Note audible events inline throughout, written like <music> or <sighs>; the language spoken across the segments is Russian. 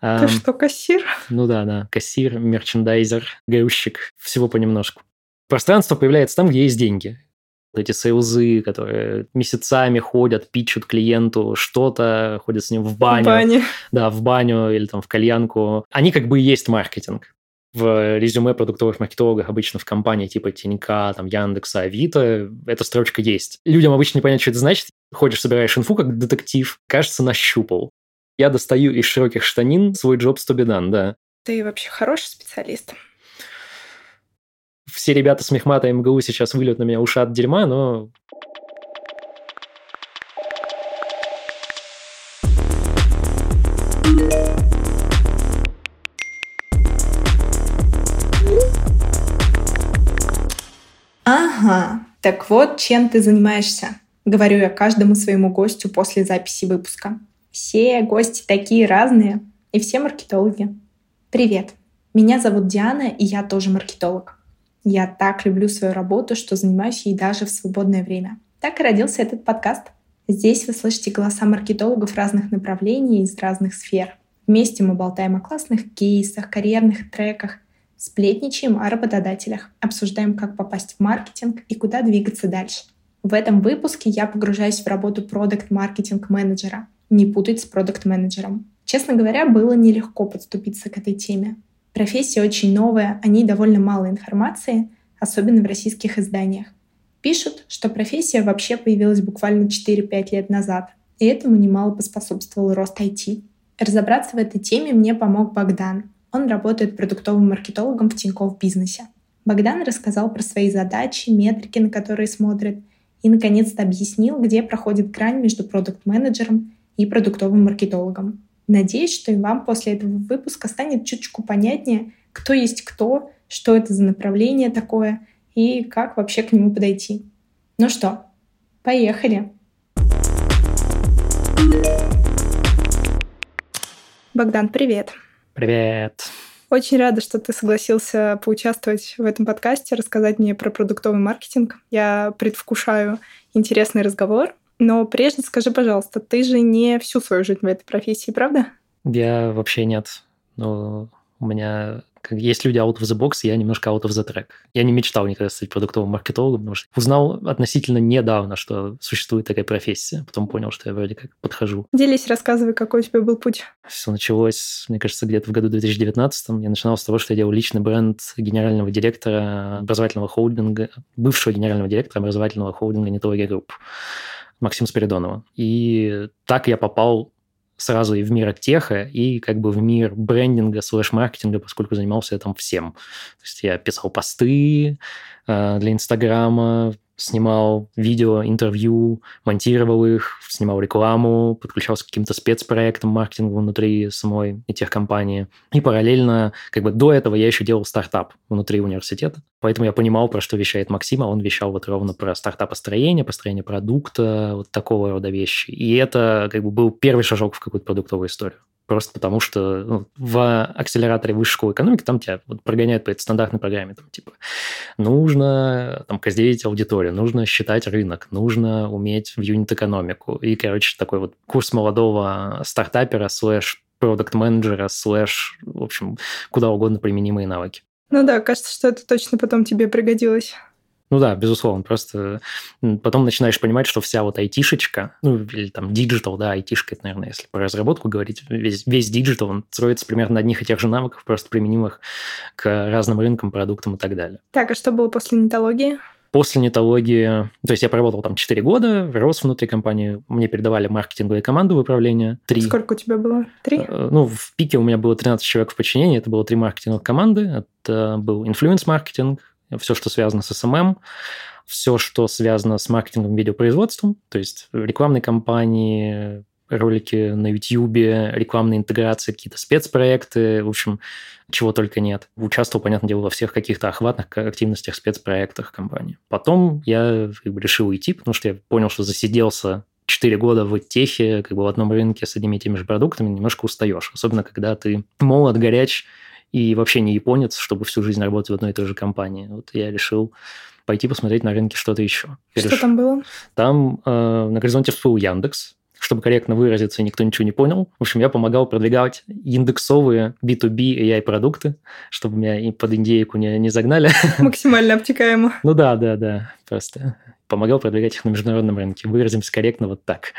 Ты Ам, что, кассир? Ну да, да, кассир, мерчендайзер, грузчик, всего понемножку. Пространство появляется там, где есть деньги. Вот эти сейлзы, которые месяцами ходят, пичут клиенту что-то, ходят с ним в баню, В бане. да, в баню или там в кальянку. Они как бы и есть маркетинг. В резюме продуктовых маркетологов обычно в компании типа Тинька, там, Яндекса, Авито эта строчка есть. Людям обычно не понятно, что это значит. Ходишь, собираешь инфу, как детектив. Кажется, нащупал. Я достаю из широких штанин свой джоб Стобидан, да. Ты вообще хороший специалист. Все ребята с Мехмата и МГУ сейчас выльют на меня уши от дерьма, но Ага, так вот, чем ты занимаешься? Говорю я каждому своему гостю после записи выпуска. Все гости такие разные, и все маркетологи. Привет, меня зовут Диана, и я тоже маркетолог. Я так люблю свою работу, что занимаюсь ей даже в свободное время. Так и родился этот подкаст. Здесь вы слышите голоса маркетологов разных направлений из разных сфер. Вместе мы болтаем о классных кейсах, карьерных треках, сплетничаем о работодателях, обсуждаем, как попасть в маркетинг и куда двигаться дальше. В этом выпуске я погружаюсь в работу продукт-маркетинг-менеджера. Не путать с продукт-менеджером. Честно говоря, было нелегко подступиться к этой теме. Профессия очень новая, о ней довольно мало информации, особенно в российских изданиях. Пишут, что профессия вообще появилась буквально 4-5 лет назад, и этому немало поспособствовал рост IT. Разобраться в этой теме мне помог Богдан. Он работает продуктовым маркетологом в Тинькофф бизнесе. Богдан рассказал про свои задачи, метрики, на которые смотрит, и, наконец-то, объяснил, где проходит грань между продукт-менеджером и продуктовым маркетологом. Надеюсь, что и вам после этого выпуска станет чуточку понятнее, кто есть кто, что это за направление такое и как вообще к нему подойти. Ну что, поехали! Богдан, привет! привет. Очень рада, что ты согласился поучаствовать в этом подкасте, рассказать мне про продуктовый маркетинг. Я предвкушаю интересный разговор. Но прежде скажи, пожалуйста, ты же не всю свою жизнь в этой профессии, правда? Я вообще нет. Но у меня как есть люди out of the box, я немножко out of the track. Я не мечтал никогда стать продуктовым маркетологом, потому что узнал относительно недавно, что существует такая профессия. Потом понял, что я вроде как подхожу. Делись, рассказывай, какой у тебя был путь. Все началось, мне кажется, где-то в году 2019. Я начинал с того, что я делал личный бренд генерального директора образовательного холдинга, бывшего генерального директора образовательного холдинга Нетология Групп Максима Спиридонова. И так я попал сразу и в мир tech а, и как бы в мир брендинга, слэш-маркетинга, поскольку занимался я там всем. То есть я писал посты э, для Инстаграма, снимал видео, интервью, монтировал их, снимал рекламу, подключался к каким-то спецпроектам маркетинга внутри самой техкомпании. И параллельно, как бы до этого я еще делал стартап внутри университета. Поэтому я понимал, про что вещает Максим, а он вещал вот ровно про стартап-построение, построение продукта, вот такого рода вещи. И это как бы был первый шажок в какую-то продуктовую историю. Просто потому что ну, в акселераторе высшей школы экономики там тебя вот прогоняют по этой стандартной программе. Там, типа, нужно там, custdev ить аудиторию, нужно считать рынок, нужно уметь в юнит-экономику. И, короче, такой вот курс молодого стартапера слэш продукт-менеджера, слэш, в общем, куда угодно применимые навыки. Ну да, кажется, что это точно потом тебе пригодилось. Ну да, безусловно. Просто потом начинаешь понимать, что вся вот айтишечка, ну или там digital, да, айтишка, это, наверное, если про разработку говорить, весь, весь digital, он строится примерно на одних и тех же навыках, просто применимых к разным рынкам, продуктам и так далее. Так, а что было после нетологии? После нетологии, то есть я проработал там 4 года, рос внутри компании, мне передавали маркетинговые команды в управление. Три. Сколько у тебя было? Три? Ну, в пике у меня было 13 человек в подчинении, это было три маркетинговых команды. Это был инфлюенс-маркетинг, все, что связано с SMM, все, что связано с маркетингом, видеопроизводством, то есть рекламные кампании, ролики на YouTube, рекламные интеграции, какие-то спецпроекты, в общем, чего только нет. Участвовал, понятное дело, во всех каких-то охватных активностях, спецпроектах компании. Потом я как бы, решил уйти, потому что я понял, что засиделся 4 года в техе, как бы в одном рынке с одними и теми же продуктами, немножко устаешь. Особенно, когда ты молод, горяч, и вообще не японец, чтобы всю жизнь работать в одной и той же компании. Вот я решил пойти посмотреть на рынке что-то еще. Что решил. там было? Там э, на горизонте всплыл Яндекс. чтобы корректно выразиться, никто ничего не понял. В общем, я помогал продвигать индексовые B2B AI-продукты, чтобы меня и под индейку не, не загнали. <laughs> Максимально обтекаемо. Ну да, да, да, просто помогал продвигать их на международном рынке. Выразимся корректно вот так.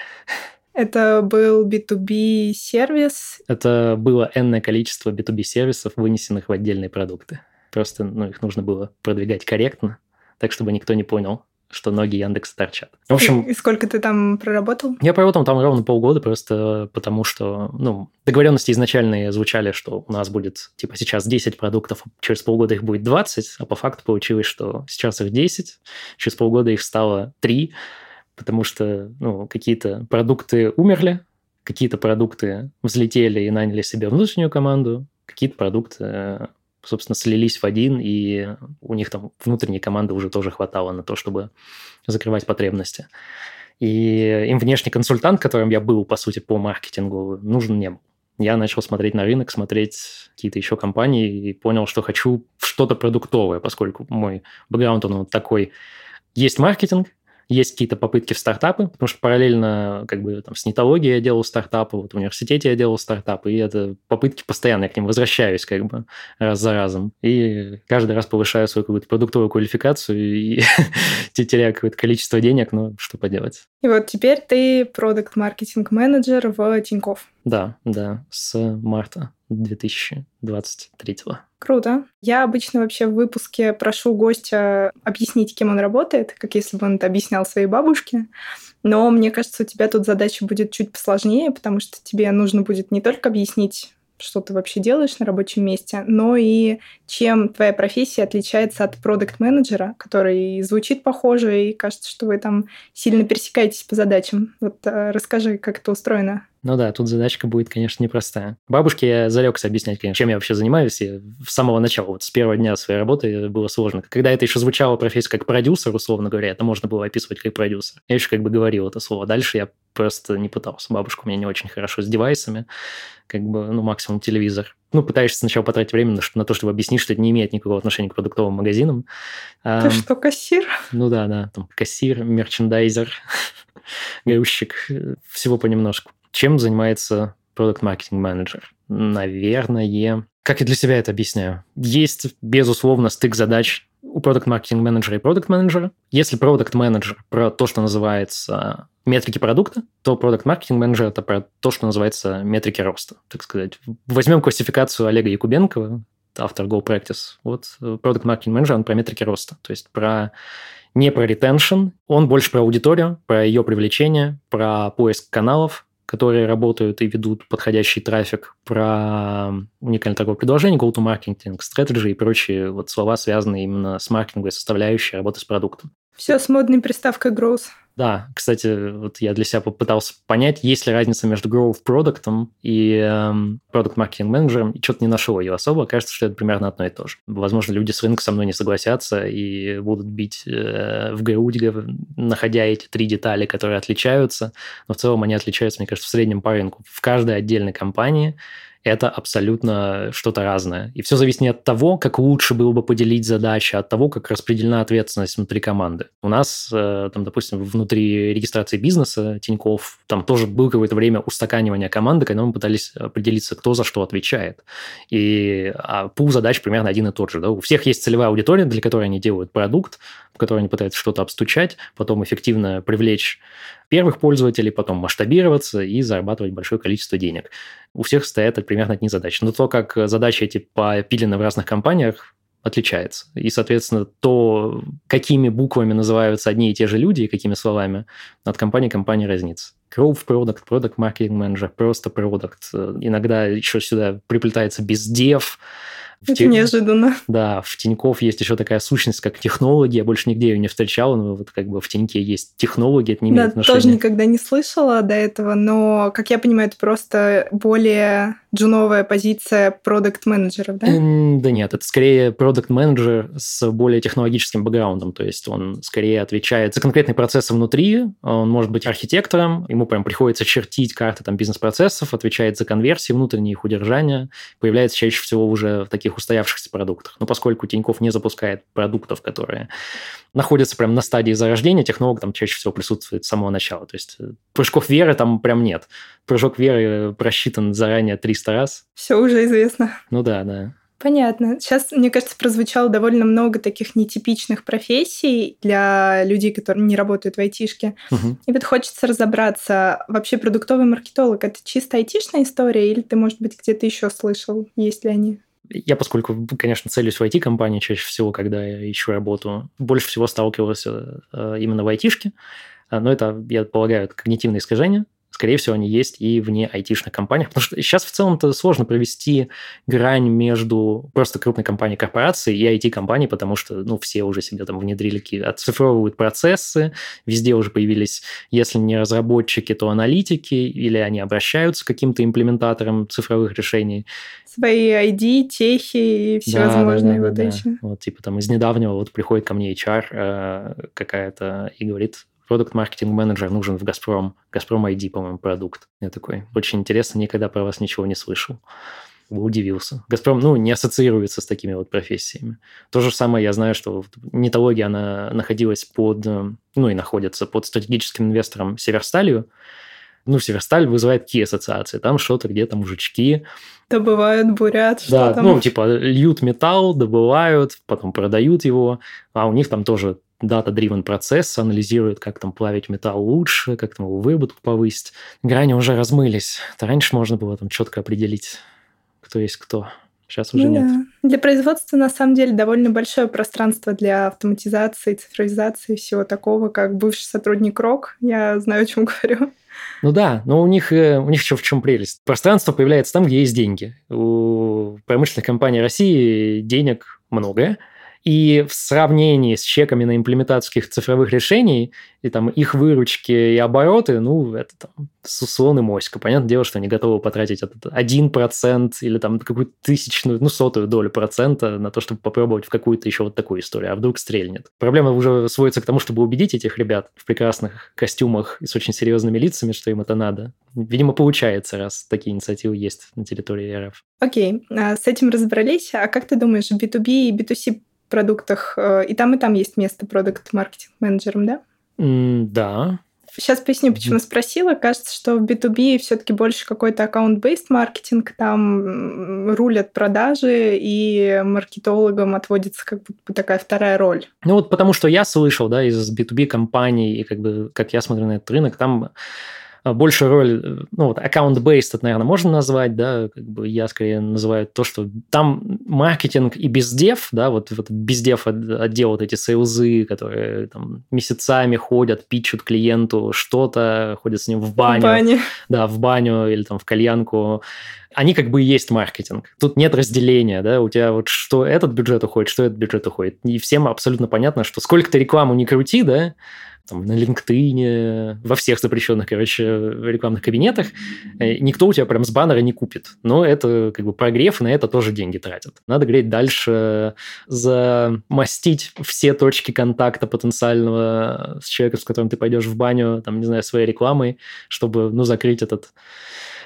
Это был B2B сервис? Это было энное количество B2B сервисов, вынесенных в отдельные продукты. Просто ну, их нужно было продвигать корректно, так, чтобы никто не понял, что ноги Яндекса торчат. В общем... И, и сколько ты там проработал? Я проработал там ровно полгода, просто потому что, ну, договоренности изначальные звучали, что у нас будет, типа, сейчас 10 продуктов, через полгода их будет 20, а по факту получилось, что сейчас их 10, через полгода их стало 3, потому что, ну, какие-то продукты умерли, какие-то продукты взлетели и наняли себе внутреннюю команду, какие-то продукты собственно, слились в один, и у них там внутренней команды уже тоже хватало на то, чтобы закрывать потребности. И им внешний консультант, которым я был, по сути, по маркетингу, нужен не был. Я начал смотреть на рынок, смотреть какие-то еще компании и понял, что хочу что-то продуктовое, поскольку мой бэкграунд, он вот такой. Есть маркетинг, есть какие-то попытки в стартапы, потому что параллельно как бы там с нетологией я делал стартапы, вот в университете я делал стартапы, и это попытки постоянно, я к ним возвращаюсь как бы раз за разом. И каждый раз повышаю свою какую-то продуктовую квалификацию и <laughs> теряю какое-то количество денег, но что поделать. И вот теперь ты продукт маркетинг менеджер в Тинькофф. Да, да, с марта 2023. Круто. Я обычно вообще в выпуске прошу гостя объяснить, кем он работает, как если бы он это объяснял своей бабушке. Но мне кажется, у тебя тут задача будет чуть посложнее, потому что тебе нужно будет не только объяснить, что ты вообще делаешь на рабочем месте, но и чем твоя профессия отличается от продукт-менеджера, который звучит похоже, и кажется, что вы там сильно пересекаетесь по задачам. Вот э, расскажи, как это устроено. Ну да, тут задачка будет, конечно, непростая. Бабушке я залегся объяснять, конечно, чем я вообще занимаюсь. И с самого начала, вот с первого дня своей работы было сложно. Когда это еще звучало профессия как продюсер, условно говоря, это можно было описывать как продюсер. Я еще как бы говорил это слово. Дальше я просто не пытался. Бабушка у меня не очень хорошо с девайсами, как бы, ну, максимум телевизор. Ну, пытаешься сначала потратить время на, на то, чтобы объяснить, что это не имеет никакого отношения к продуктовым магазинам. Ты а, что, кассир? Ну да, да, там кассир, мерчендайзер, <laughs> грузчик, всего понемножку. Чем занимается продукт маркетинг менеджер? Наверное, как я для себя это объясняю? Есть, безусловно, стык задач у продукт маркетинг менеджера и продукт менеджера. Если продукт менеджер про то, что называется метрики продукта, то продукт маркетинг менеджер это про то, что называется метрики роста, так сказать. Возьмем классификацию Олега Якубенкова, автор Go Practice. Вот продукт маркетинг менеджер, он про метрики роста, то есть про не про ретеншн, он больше про аудиторию, про ее привлечение, про поиск каналов, которые работают и ведут подходящий трафик, про уникальное торговое предложение, go-to-marketing, strategy и прочие вот слова, связанные именно с маркетинговой составляющей работы с продуктом. Все с модной приставкой growth. Да, кстати, вот я для себя попытался понять, есть ли разница между growth продуктом и эм, продукт маркетинг менеджером, и что-то не нашел ее особо. Кажется, что это примерно одно и то же. Возможно, люди с рынка со мной не согласятся и будут бить э, в грудь, находя эти три детали, которые отличаются. Но в целом они отличаются, мне кажется, в среднем по рынку. В каждой отдельной компании это абсолютно что-то разное. И все зависит не от того, как лучше было бы поделить задачи, а от того, как распределена ответственность внутри команды. У нас, э, там, допустим, внутри регистрации бизнеса Тиньков, там тоже было какое-то время устаканивания команды, когда мы пытались определиться, кто за что отвечает. И а пул задач примерно один и тот же. Да? У всех есть целевая аудитория, для которой они делают продукт, в которой они пытаются что-то обстучать, потом эффективно привлечь первых пользователей, потом масштабироваться и зарабатывать большое количество денег. У всех стоят примерно одни задачи. Но то, как задачи эти попилены в разных компаниях, отличается. И, соответственно, то, какими буквами называются одни и те же люди и какими словами, от компании к компании разнится. Growth Product, Product Marketing Manager, просто Product. Иногда еще сюда приплетается бездев, в Это Тин... неожиданно. Да, в Тинькофф есть еще такая сущность, как технологии. Я больше нигде ее не встречал, но вот как бы в Тиньке есть технологии, это не имеет да, отношения. тоже никогда не слышала до этого, но, как я понимаю, это просто более джуновая позиция продукт-менеджеров, да? Да нет, это скорее продукт-менеджер с более технологическим бэкграундом, то есть он скорее отвечает за конкретные процессы внутри, он может быть архитектором, ему прям приходится чертить карты там бизнес-процессов, отвечает за конверсии внутренние, их удержание, появляется чаще всего уже в таких устоявшихся продуктах. Но поскольку Тиньков не запускает продуктов, которые находятся прям на стадии зарождения, технолог там чаще всего присутствует с самого начала. То есть э, прыжков веры там прям нет. Прыжок веры просчитан заранее 300 раз. Все уже известно. Ну да, да. Понятно. Сейчас, мне кажется, прозвучало довольно много таких нетипичных профессий для людей, которые не работают в айтишке. Угу. И вот хочется разобраться, вообще продуктовый маркетолог – это чисто айтишная история или ты, может быть, где-то еще слышал, есть ли они? Я, поскольку, конечно, целюсь в IT-компании чаще всего, когда я ищу работу, больше всего сталкивался э, именно в айтишке. Э, но это, я полагаю, это когнитивное искажение. Скорее всего, они есть и вне айтишных компаниях. Потому что сейчас в целом-то сложно провести грань между просто крупной компанией корпорацией и IT-компанией, потому что ну, все уже себе там внедрили, оцифровывают процессы, везде уже появились, если не разработчики, то аналитики, или они обращаются к каким-то имплементаторам цифровых решений свои ID, техи и всевозможные да, да, да, вот да, эти. Да. Вот, типа там из недавнего вот приходит ко мне HR э, какая-то и говорит, продукт маркетинг менеджер нужен в Газпром. Газпром ID, по-моему, продукт. Я такой, очень интересно, никогда про вас ничего не слышал. Удивился. Газпром, ну, не ассоциируется с такими вот профессиями. То же самое я знаю, что нетология, она находилась под, э, ну и находится под стратегическим инвестором Северсталью, ну, Северсталь вызывает какие ассоциации? Там что-то где-то мужички. Добывают, бурят, что да, там? ну, типа, льют металл, добывают, потом продают его, а у них там тоже дата-дривен процесс, анализируют, как там плавить металл лучше, как там его выработку повысить. Грани уже размылись. Это раньше можно было там четко определить, кто есть кто. Сейчас уже ну, нет. Да. Для производства, на самом деле, довольно большое пространство для автоматизации, цифровизации, всего такого, как бывший сотрудник РОК. Я знаю, о чем <laughs> говорю. Ну да, но у них, э, у них еще в чем прелесть. Пространство появляется там, где есть деньги. У промышленных компаний России денег много, и в сравнении с чеками на имплементацию цифровых решений, и там их выручки и обороты, ну, это там слон и моська. Понятное дело, что они готовы потратить этот 1% или там какую-то тысячную, ну, сотую долю процента на то, чтобы попробовать в какую-то еще вот такую историю, а вдруг стрельнет. Проблема уже сводится к тому, чтобы убедить этих ребят в прекрасных костюмах и с очень серьезными лицами, что им это надо. Видимо, получается, раз такие инициативы есть на территории РФ. Окей, okay. с этим разобрались. А как ты думаешь, B2B и B2C продуктах э, и там, и там есть место продукт-маркетинг-менеджером, да? Mm, да. Сейчас поясню, почему спросила. Кажется, что в B2B все-таки больше какой-то аккаунт-based маркетинг, там рулят продажи, и маркетологам отводится как бы такая вторая роль. Ну вот потому что я слышал, да, из B2B компаний, и как бы, как я смотрю на этот рынок, там больше роль, э, ну вот account-based, это, наверное, можно назвать, да, как бы я скорее называю то, что там маркетинг и бездев, да, вот, вот бездев отдел, вот эти сейлзы, которые там месяцами ходят, пичут клиенту что-то, ходят с ним в баню. В бане. Да, в баню или там в кальянку. Они как бы и есть маркетинг. Тут нет разделения, да, у тебя вот что этот бюджет уходит, что этот бюджет уходит. И всем абсолютно понятно, что сколько ты рекламу не крути, да, там, на LinkedIn, во всех запрещенных, короче, рекламных кабинетах, э, никто у тебя прям с баннера не купит. Но это как бы прогрев, на это тоже деньги тратят. Надо говорить дальше, замостить все точки контакта потенциального с человеком, с которым ты пойдешь в баню, там, не знаю, своей рекламой, чтобы, ну, закрыть этот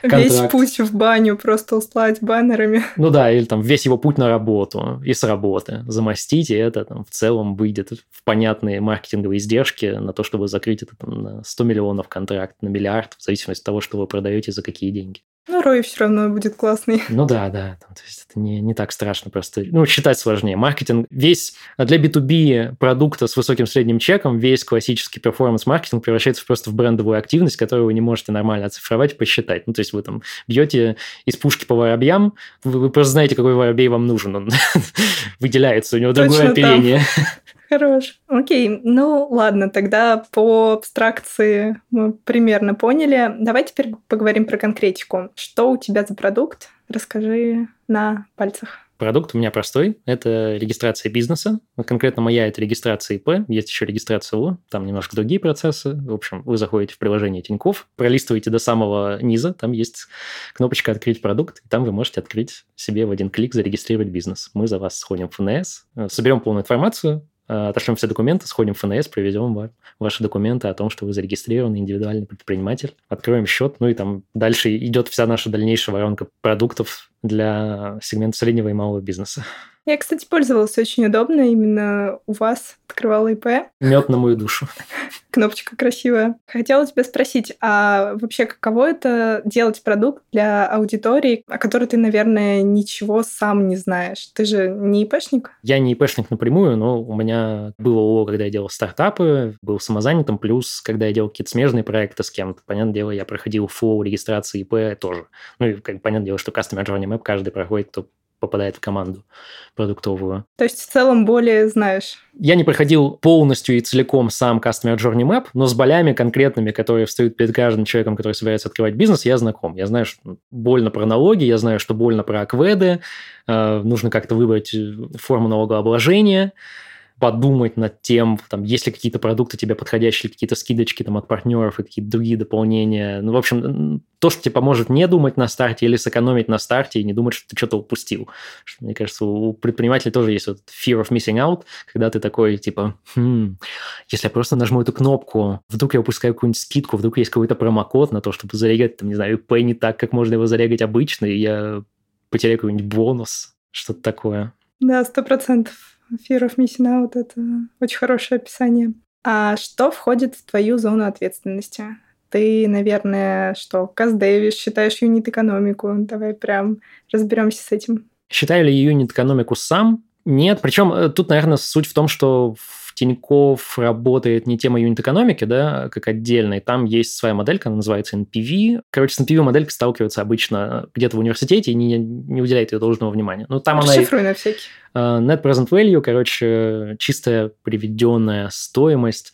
контракт. Весь путь в баню просто услать баннерами. Ну да, или там весь его путь на работу и с работы замостить, и это там в целом выйдет в понятные маркетинговые издержки на то, чтобы закрыть это там, на 100 миллионов контракт, на миллиард, в зависимости от того, что вы продаете, за какие деньги. Ну, Рой все равно будет классный. Ну да, да. то есть это не, не так страшно просто. Ну, считать сложнее. Маркетинг весь для B2B продукта с высоким средним чеком, весь классический перформанс-маркетинг превращается просто в брендовую активность, которую вы не можете нормально оцифровать и посчитать. Ну, то есть вы там бьете из пушки по воробьям, вы, вы просто знаете, какой воробей вам нужен. Он <laughs> выделяется, у него Точно другое оперение. Хорош. Окей, ну ладно, тогда по абстракции мы примерно поняли. Давай теперь поговорим про конкретику. Что у тебя за продукт? Расскажи на пальцах. Продукт у меня простой. Это регистрация бизнеса. Конкретно моя – это регистрация ИП. Есть еще регистрация ООО. Там немножко другие процессы. В общем, вы заходите в приложение Тинькофф, пролистываете до самого низа. Там есть кнопочка «Открыть продукт». И там вы можете открыть себе в один клик зарегистрировать бизнес. Мы за вас сходим в ФНС, соберем полную информацию, Э, отошлем все документы, сходим в ФНС, привезем ваши документы о том, что вы зарегистрированы индивидуальный предприниматель, откроем счет, ну и там дальше идет вся наша дальнейшая воронка продуктов для сегмента среднего и малого бизнеса. Я, кстати, пользовалась очень удобно. Именно у вас открывала ИП. Мед на мою душу. <laughs> Кнопочка красивая. Хотела тебя спросить, а вообще каково это делать продукт для аудитории, о которой ты, наверное, ничего сам не знаешь? Ты же не ИПшник? Я не ИПшник напрямую, но у меня было ООО, когда я делал стартапы, был самозанятым, плюс, когда я делал какие-то смежные проекты с кем-то. Понятное дело, я проходил флоу регистрации ИП тоже. Ну и, как понятное дело, что Customer Journey Map каждый проходит, кто попадает в команду продуктовую. То есть в целом более знаешь? Я не проходил полностью и целиком сам Customer Journey Map, но с болями конкретными, которые встают перед каждым человеком, который собирается открывать бизнес, я знаком. Я знаю, что больно про налоги, я знаю, что больно про акведы, э, нужно как-то выбрать э, форму налогообложения, подумать над тем, там, есть ли какие-то продукты тебе подходящие, какие-то скидочки там, от партнеров и какие-то другие дополнения. Ну, в общем, то, что тебе поможет не думать на старте или сэкономить на старте и не думать, что ты что-то упустил. Что, мне кажется, у предпринимателей тоже есть вот fear of missing out, когда ты такой, типа, хм, если я просто нажму эту кнопку, вдруг я упускаю какую-нибудь скидку, вдруг есть какой-то промокод на то, чтобы зарегать, там, не знаю, Pay не так, как можно его зарегать обычно, и я потеряю какой-нибудь бонус, что-то такое. Да, сто процентов. Fear of missing out — это очень хорошее описание. А что входит в твою зону ответственности? Ты, наверное, что, Каздевиш, считаешь юнит-экономику? Давай прям разберемся с этим. Считаю ли юнит-экономику сам? Нет. Причем э, тут, наверное, суть в том, что в Тинькофф работает не тема юнит-экономики, да, как отдельной. Там есть своя моделька, она называется NPV. Короче, с NPV-моделькой сталкиваются обычно где-то в университете и не, не уделяет ее должного внимания. Но там Расшифруй она... на всякий. Uh, net present value, короче, чистая приведенная стоимость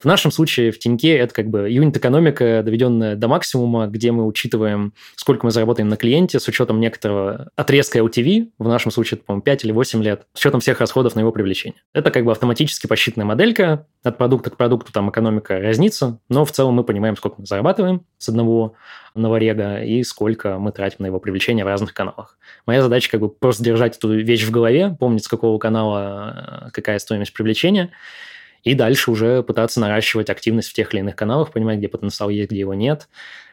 в нашем случае в Тиньке это как бы юнит-экономика, доведенная до максимума, где мы учитываем, сколько мы заработаем на клиенте с учетом некоторого отрезка LTV, в нашем случае это, по-моему, 5 или 8 лет, с учетом всех расходов на его привлечение. Это как бы автоматически посчитанная моделька, от продукта к продукту там экономика разнится, но в целом мы понимаем, сколько мы зарабатываем с одного новорега и сколько мы тратим на его привлечение в разных каналах. Моя задача как бы просто держать эту вещь в голове, помнить, с какого канала э, какая стоимость привлечения, и дальше уже пытаться наращивать активность в тех или иных каналах, понимать, где потенциал есть, где его нет,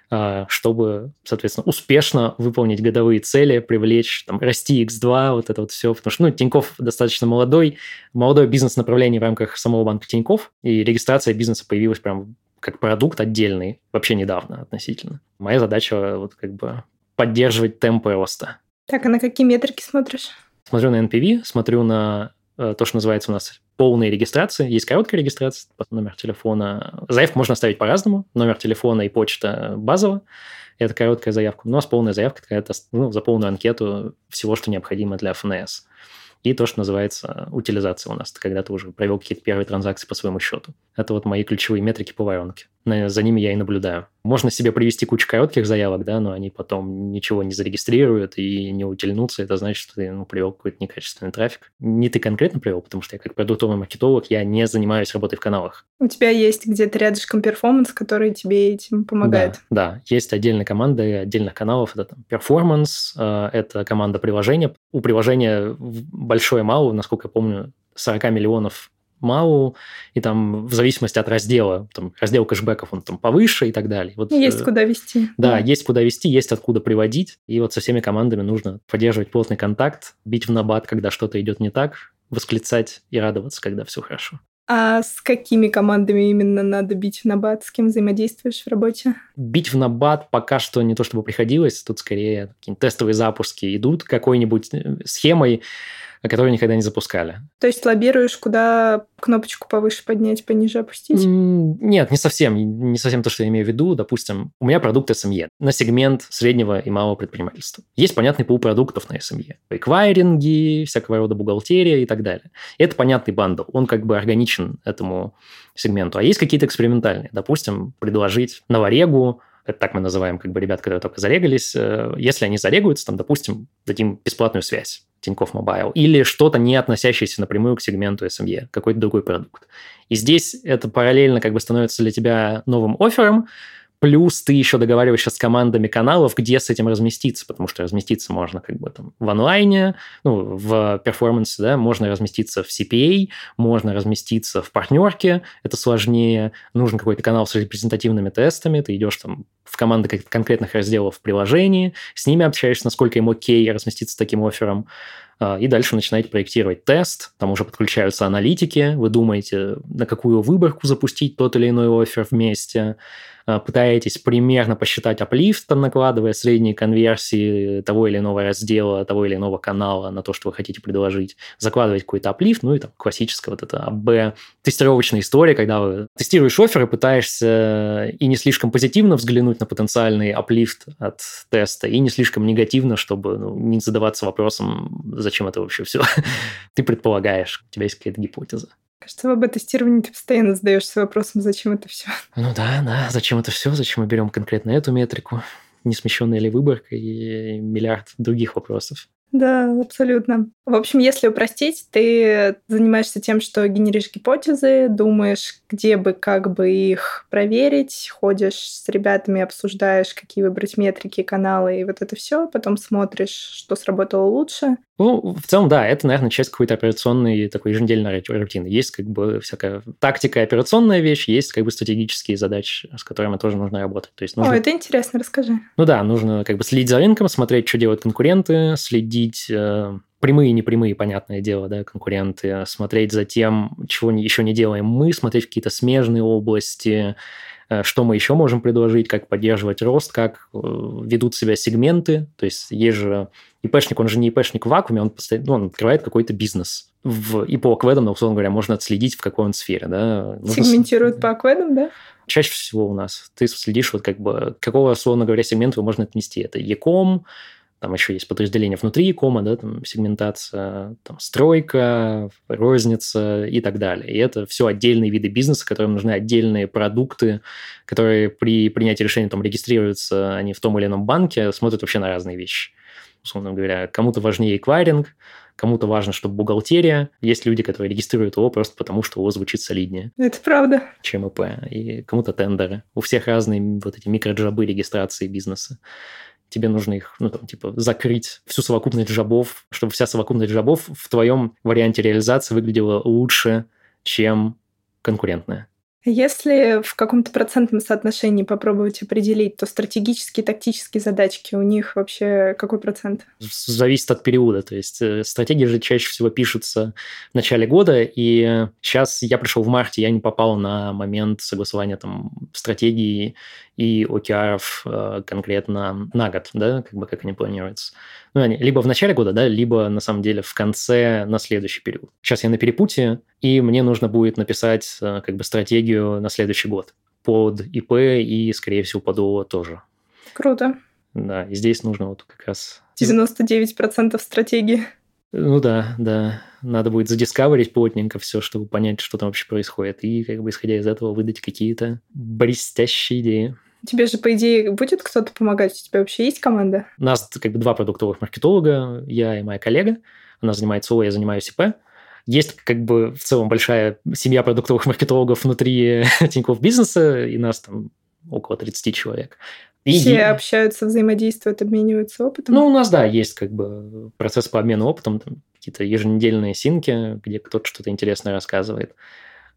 а, чтобы, соответственно, успешно выполнить годовые цели, привлечь, там, расти X2, вот это вот все. Потому что, ну, Тиньков достаточно молодой, молодое бизнес-направление в рамках самого банка Тиньков, и регистрация бизнеса появилась прям как продукт отдельный, вообще недавно относительно. Моя задача вот как бы поддерживать темпы роста. Так, а на какие метрики смотришь? Смотрю на NPV, смотрю на э, то, что называется у нас полной регистрации. Есть короткая регистрация, номер телефона. Заявку можно оставить по-разному. Номер телефона и почта базово. Это короткая заявка. У нас полная заявка, это ну, за полную анкету всего, что необходимо для ФНС. И то, что называется утилизация у нас. Это когда ты уже провел какие-то первые транзакции по своему счету. Это вот мои ключевые метрики по воронке. За ними я и наблюдаю. Можно себе привести кучу коротких заявок, да, но они потом ничего не зарегистрируют и не утильнутся. Это значит, что ты ну, привел какой-то некачественный трафик. Не ты конкретно привел, потому что я как продуктовый маркетолог, я не занимаюсь работой в каналах. У тебя есть где-то рядышком performance, который тебе этим помогает? Да, да. есть отдельная команда отдельных каналов. Это там performance, э, это команда приложения. У приложения большое MAU, насколько я помню, 40 миллионов MAU, и там в зависимости от раздела, там раздел кэшбэков, он там повыше и так далее. Вот, есть э, куда вести. Да, да, есть куда вести, есть откуда приводить, и вот со всеми командами нужно поддерживать плотный контакт, бить в набат, когда что-то идет не так, восклицать и радоваться, когда все хорошо. А с какими командами именно надо бить в набат? С кем взаимодействуешь в работе? Бить в набат пока что не то чтобы приходилось. Тут скорее какие-то тестовые запуски идут какой-нибудь э, схемой которые никогда не запускали. То есть лоббируешь, куда кнопочку повыше поднять, пониже опустить? Нет, не совсем. Не совсем то, что я имею в виду. Допустим, у меня продукт SME на сегмент среднего и малого предпринимательства. Есть понятный пул продуктов на SME. Эквайринги, всякого рода бухгалтерия и так далее. И это понятный bundle. Он как бы органичен этому сегменту. А есть какие-то экспериментальные. Допустим, предложить новорегу это так мы называем как бы ребят, которые только зарегались, э, если они зарегаются, там, допустим, дадим бесплатную связь Тинькофф Мобайл, или что-то не относящееся напрямую к сегменту SME, какой-то другой продукт. И здесь это параллельно как бы становится для тебя новым оффером, Плюс ты еще договариваешься с командами каналов, где с этим разместиться, потому что разместиться можно как бы там в онлайне, ну, в перформансе, да, можно разместиться в CPA, можно разместиться в партнерке, это сложнее, нужен какой-то канал с репрезентативными тестами, ты идешь там в команды конкретных разделов в приложении, с ними общаешься, насколько им окей разместиться таким оффером, а, и дальше начинаете проектировать тест, там уже подключаются аналитики, вы думаете, на какую выборку запустить тот или иной офер вместе, а, пытаетесь примерно посчитать аплифт, там, накладывая средние конверсии того или иного раздела, того или иного канала на то, что вы хотите предложить, закладывать какой-то аплифт, ну и там классическая вот эта АБ тестировочная история, когда вы тестируешь офер и пытаешься и не слишком позитивно взглянуть на потенциальный аплифт от теста, и не слишком негативно, чтобы ну, не задаваться вопросом, зачем это вообще все. <laughs> Ты предполагаешь, у тебя есть какая-то гипотеза. Кажется, в АБ-тестировании ты постоянно задаешься вопросом, зачем это все. Ну да, да, зачем это все, зачем мы берем конкретно эту метрику, не смещенная ли выборка и миллиард других вопросов. Да, абсолютно. В общем, если упростить, ты занимаешься тем, что генеришь гипотезы, думаешь, где бы, как бы их проверить, ходишь с ребятами, обсуждаешь, какие выбрать метрики, каналы и вот это все, потом смотришь, что сработало лучше. Ну, в целом, да, это, наверное, часть какой-то операционной такой еженедельной рутины. Есть как бы всякая тактика операционная вещь, есть как бы стратегические задачи, с которыми тоже нужно работать. То есть нужно... О, это интересно, расскажи. Ну да, нужно как бы следить за рынком, смотреть, что делают конкуренты, следить э, прямые и непрямые, понятное дело, да, конкуренты, смотреть за тем, чего еще не делаем мы, смотреть какие-то смежные области, э, что мы еще можем предложить, как поддерживать рост, как э, ведут себя сегменты. То есть есть же ИПшник, он же не ИПшник в вакууме, он, постоянно, ну, он открывает какой-то бизнес. В, и по акведам, условно говоря, можно отследить, в какой он сфере. Да? Сегментируют по акведам, да? Чаще всего у нас. Ты следишь, вот как бы, какого, условно говоря, сегмента можно отнести. Это Яком, там еще есть подразделения внутри кома, да, там сегментация, там стройка, розница и так далее. И это все отдельные виды бизнеса, которым нужны отдельные продукты, которые при принятии решения там регистрируются они в том или ином банке, смотрят вообще на разные вещи. Условно говоря, кому-то важнее эквайринг, кому-то важно, чтобы бухгалтерия. Есть люди, которые регистрируют его просто потому, что его звучит солиднее. Это правда. Чем ИП. И кому-то тендеры. У всех разные вот эти микроджабы регистрации бизнеса тебе нужно их, ну, там, типа, закрыть всю совокупность джабов, чтобы вся совокупность джабов в твоем варианте реализации выглядела лучше, чем конкурентная. Если в каком-то процентном соотношении попробовать определить, то стратегические тактические задачки у них вообще какой процент? Зависит от периода. То есть э, стратегии же чаще всего пишутся в начале года, и сейчас я пришел в марте, я не попал на момент согласования там стратегии и OKR э, конкретно на год, да, как бы как они планируются. Ну, они либо в начале года, да, либо на самом деле в конце на следующий период. Сейчас я на перепутье, и мне нужно будет написать э, как бы стратегию на следующий год под ИП и, скорее всего, под ООО тоже. Круто. Да, и здесь нужно вот как раз... 99% стратегии. Ну да, да. Надо будет задискаверить плотненько все, чтобы понять, что там вообще происходит. И, как бы, исходя из этого, выдать какие-то блестящие идеи. Тебе же, по идее, будет кто-то помогать? У тебя вообще есть команда? У нас как бы два продуктовых маркетолога, я и моя коллега. Она занимается ООО, я занимаюсь ИП. Есть как бы в целом большая семья продуктовых маркетологов внутри <laughs> Тинькофф бизнеса, и нас там около 30 человек. И Все общаются, взаимодействуют, обмениваются опытом? Ну, у нас, да, есть как бы процесс по обмену опытом, там, какие-то еженедельные синки, где кто-то что-то интересное рассказывает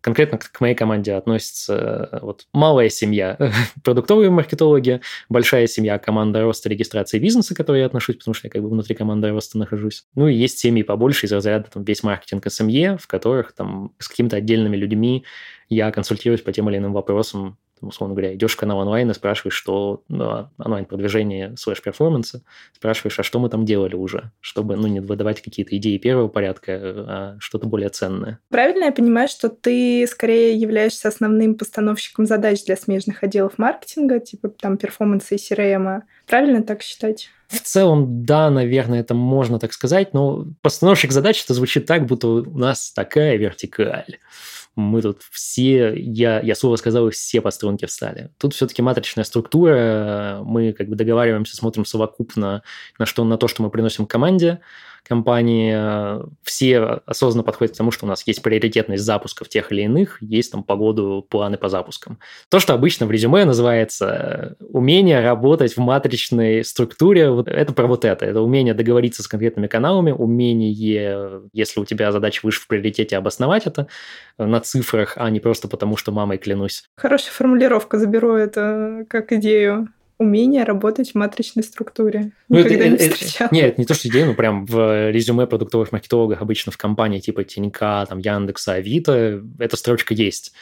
конкретно к моей команде относится э, вот малая семья <laughs> продуктовые маркетологи, большая семья команда роста регистрации бизнеса, к которой я отношусь, потому что я как бы внутри команды роста нахожусь. Ну и есть семьи побольше из разряда там весь маркетинг СМЕ, в которых там с какими-то отдельными людьми я консультируюсь по тем или иным вопросам, условно говоря, идешь в канал онлайн и спрашиваешь, что ну, онлайн-продвижение слэш перформанса, спрашиваешь, а что мы там делали уже, чтобы ну, не выдавать какие-то идеи первого порядка, а что-то более ценное. Правильно я понимаю, что ты скорее являешься основным постановщиком задач для смежных отделов маркетинга, типа там перформанса и CRM? Правильно так считать? В целом, да, наверное, это можно так сказать, но постановщик задач это звучит так, будто у нас такая вертикаль мы тут все, я, я слово сказал, все по струнке встали. Тут все-таки матричная структура, мы как бы договариваемся, смотрим совокупно на, что, на то, что мы приносим команде, компании э, все осознанно подходят к тому, что у нас есть приоритетность запусков тех или иных, есть там погоду, планы по запускам. То, что обычно в резюме называется э, умение работать в матричной структуре, вот это про вот это. Это умение договориться с конкретными каналами, умение, если у тебя задача выше в приоритете, обосновать это на цифрах, а не просто потому, что мамой клянусь. Хорошая формулировка, заберу это как идею умение работать в матричной структуре. Ну, Никогда это, не встречала. Нет, это не то, что идея, но прям в резюме продуктовых маркетологов обычно в компании типа Тинька, там, Яндекса, Авито эта строчка есть.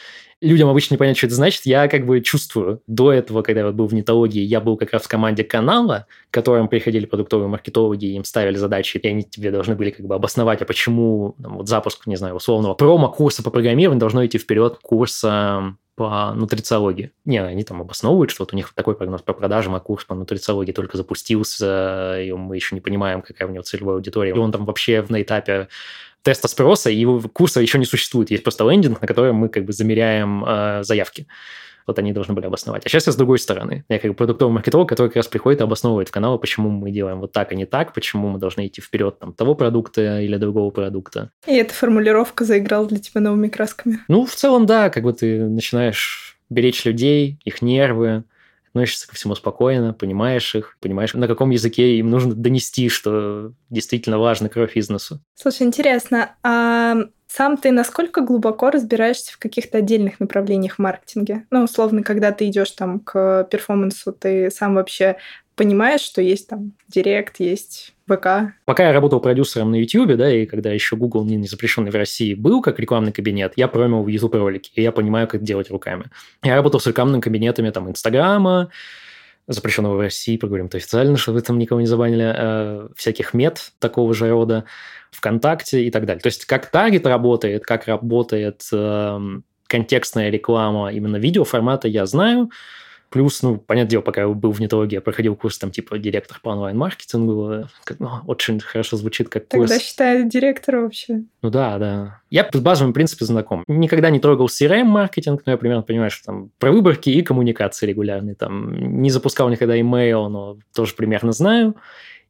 Людям обычно не понятно, что это значит. Я как бы чувствую. До этого, когда я был в нетологии, я был как раз в команде канала, к которым приходили продуктовые маркетологи, им ставили задачи, и они тебе должны были как бы обосновать, а почему там, вот запуск, не знаю, условного промо-курса по программированию должно идти вперед курса по нутрициологии. Не, они там обосновывают, что вот у них такой прогноз по продажам, а курс по нутрициологии только запустился, и мы еще не понимаем, какая у него целевая аудитория. И он там вообще на этапе теста спроса, и его курса еще не существует. Есть просто лендинг, на котором мы как бы замеряем э, заявки вот они должны были обосновать. А сейчас я с другой стороны. Я как продуктовый маркетолог, который как раз приходит и обосновывает в каналы, почему мы делаем вот так, а не так, почему мы должны идти вперед там, того продукта или другого продукта. И эта формулировка заиграла для тебя новыми красками? Ну, в целом, да, как бы ты начинаешь беречь людей, их нервы, относишься ко всему спокойно, понимаешь их, понимаешь, на каком языке им нужно донести, что действительно важно кровь бизнесу. Слушай, интересно, а сам ты насколько глубоко разбираешься в каких-то отдельных направлениях в маркетинге? Ну, условно, когда ты идешь там к перформансу, ты сам вообще понимаешь, что есть там Директ, есть ВК. Пока я работал продюсером на YouTube, да, и когда еще Google не, не запрещенный в России был как рекламный кабинет, я промил в YouTube ролики, и я понимаю, как делать руками. Я работал с рекламными кабинетами там Инстаграма, запрещенного в России, поговорим это официально, чтобы вы там никого не забанили, э, всяких мет такого же рода, ВКонтакте и так далее. То есть как таргет работает, как работает э, контекстная реклама именно видеоформата, я знаю. Плюс, ну, понятное дело, пока я был в нетологии, я проходил курс там типа директор по онлайн-маркетингу. Как, ну, очень хорошо звучит как курс. Тогда считаю директора вообще. Ну да, да. Я с базовым принципе знаком. Никогда не трогал CRM-маркетинг, но я примерно понимаю, что там про выборки и коммуникации регулярные. Там не запускал никогда email, но тоже примерно знаю.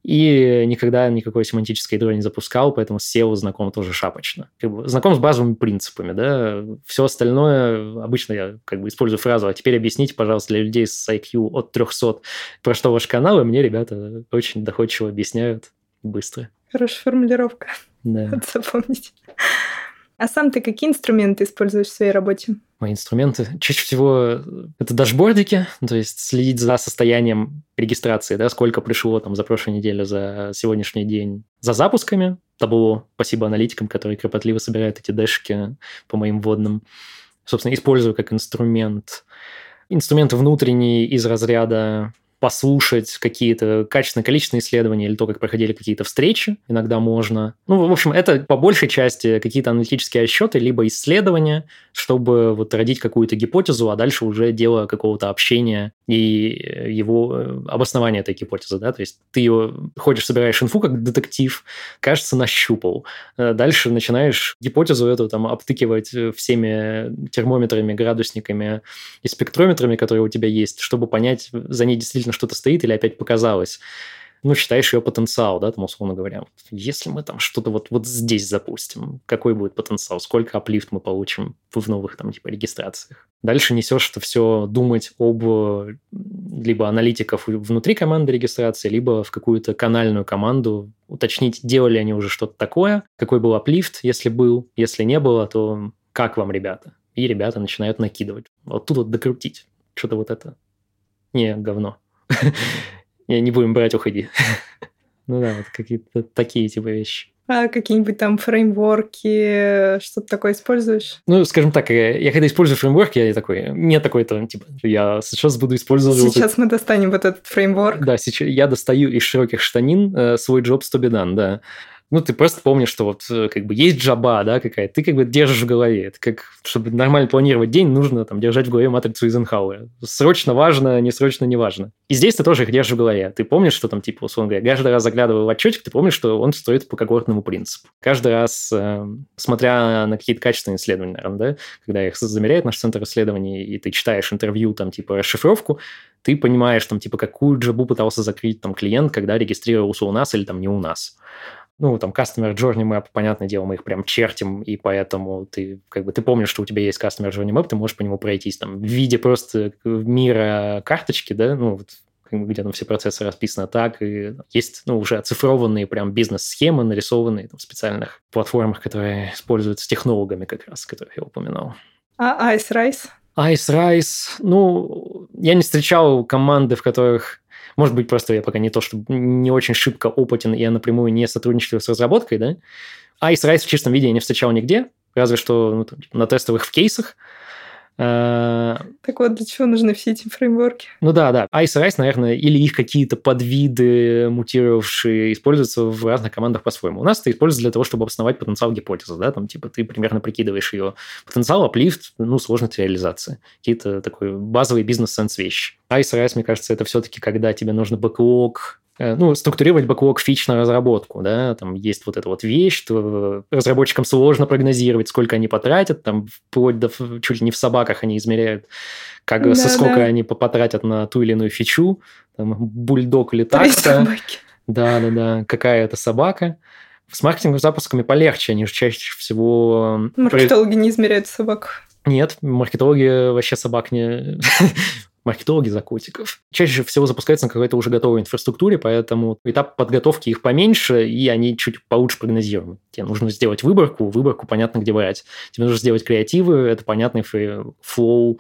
И никогда никакой семантической ядро не запускал, поэтому с SEO знаком тоже шапочно. Как бы знаком с базовыми принципами, да. Все остальное, обычно я как бы использую фразу, а теперь объясните, пожалуйста, для людей с IQ от 300, про что ваш канал, и мне ребята очень доходчиво объясняют быстро. Хорошая формулировка. Да. Запомнить. А сам ты какие инструменты используешь в своей работе? Мои инструменты? Чаще всего это дашбордики, то есть следить за состоянием регистрации, да, сколько пришло там за прошлую неделю, за сегодняшний день, за запусками табло. Спасибо аналитикам, которые кропотливо собирают эти дэшки по моим вводным. Собственно, использую как инструмент. Инструмент внутренний из разряда послушать какие-то качественные, количественные исследования или то, как проходили какие-то встречи, иногда можно. Ну, в общем, это по большей части какие-то аналитические отсчеты, либо исследования, чтобы вот родить какую-то гипотезу, а дальше уже дело какого-то общения и его э, обоснования этой гипотезы, да, то есть ты ее ходишь, собираешь инфу как детектив, кажется, нащупал. Э, дальше начинаешь гипотезу эту там обтыкивать всеми термометрами, градусниками и спектрометрами, которые у тебя есть, чтобы понять, за ней действительно что-то стоит или опять показалось ну, считаешь ее потенциал, да, там, условно говоря. Если мы там что-то вот, вот здесь запустим, какой будет потенциал, сколько аплифт мы получим в новых там типа регистрациях. Дальше несешь это все думать об либо аналитиков внутри команды регистрации, либо в какую-то канальную команду, уточнить, делали они уже что-то такое, какой был аплифт, если был, если не было, то как вам, ребята? И ребята начинают накидывать. Вот тут вот докрутить. Что-то вот это. Не, говно. <laughs> Не будем брать, уходи. <laughs> Ну да, вот какие-то такие типа вещи. А какие-нибудь там фреймворки, что-то такое используешь? Ну, скажем так, я когда использую фреймворк, я такой, нет такой там, типа, я сейчас буду использовать... Сейчас вот мы достанем вот этот фреймворк. Да, сейчас я достаю из широких штанин э, свой job to be done, да ну, ты просто помнишь, что вот э, как бы есть джаба, да, какая-то, ты как бы держишь в голове. Это как, чтобы нормально планировать день, нужно там держать в голове матрицу Эйзенхауэра. Срочно важно, не срочно не важно. И здесь ты тоже их держишь в голове. Ты помнишь, что там, типа, условно говоря, каждый раз заглядывая в отчетик, ты помнишь, что он строит по когортному принципу. Каждый раз, э, смотря на какие-то качественные исследования, наверное, да, когда их замеряет наш центр исследований, и ты читаешь интервью, там, типа, расшифровку, ты понимаешь, там, типа, какую джабу пытался закрыть там клиент, когда регистрировался у нас или там не у нас Ну, там, Customer Journey Map, понятное дело, мы их прям чертим, и поэтому ты, как бы, ты помнишь, что у тебя есть Customer Journey Map, ты можешь по нему пройтись, там, в виде просто мира карточки, да, ну, вот, где там все процессы расписаны так, и есть ну, уже оцифрованные прям бизнес-схемы, нарисованные там, в специальных платформах, которые используются технологами как раз, которых я упоминал. А Ice Rise? Ice Rise, ну, я не встречал команды, в которых может быть, просто я пока не то, что не очень шибко опытен, и я напрямую не сотрудничаю с разработкой, да. Ice Rise в чистом виде я не встречал нигде, разве что ну, там, на тестовых в кейсах. Э, так вот, для чего нужны все эти фреймворки? Ну да, да. Ice Rise, наверное, или их какие-то подвиды мутировавшие используются в разных командах по-своему. У нас это используется для того, чтобы обосновать потенциал гипотезы, да, там типа ты примерно прикидываешь ее потенциал, аплифт, ну, сложность реализации. Какие-то такой базовый бизнес-сенс вещи. Ice Rise, мне кажется, это все-таки когда тебе нужно бэклог ну, структурировать бэклог фич на разработку, да, там есть вот эта вот вещь, что разработчикам сложно прогнозировать, сколько они потратят, там вплоть до чуть ли не в собаках они измеряют, как, да, со сколько да. они потратят на ту или иную фичу, там, бульдог или так-то. Да, да, да, какая это собака. С маркетинговыми запусками полегче, они же чаще всего... Маркетологи не измеряют собак. Нет, маркетологи вообще собак не <laughs> маркетологи за котиков. Чаще всего запускаются на какой-то уже готовой инфраструктуре, поэтому этап подготовки их поменьше, и они чуть получше прогнозируемы. Тебе нужно сделать выборку, выборку понятно, где брать. Тебе нужно сделать креативы, это понятный флоу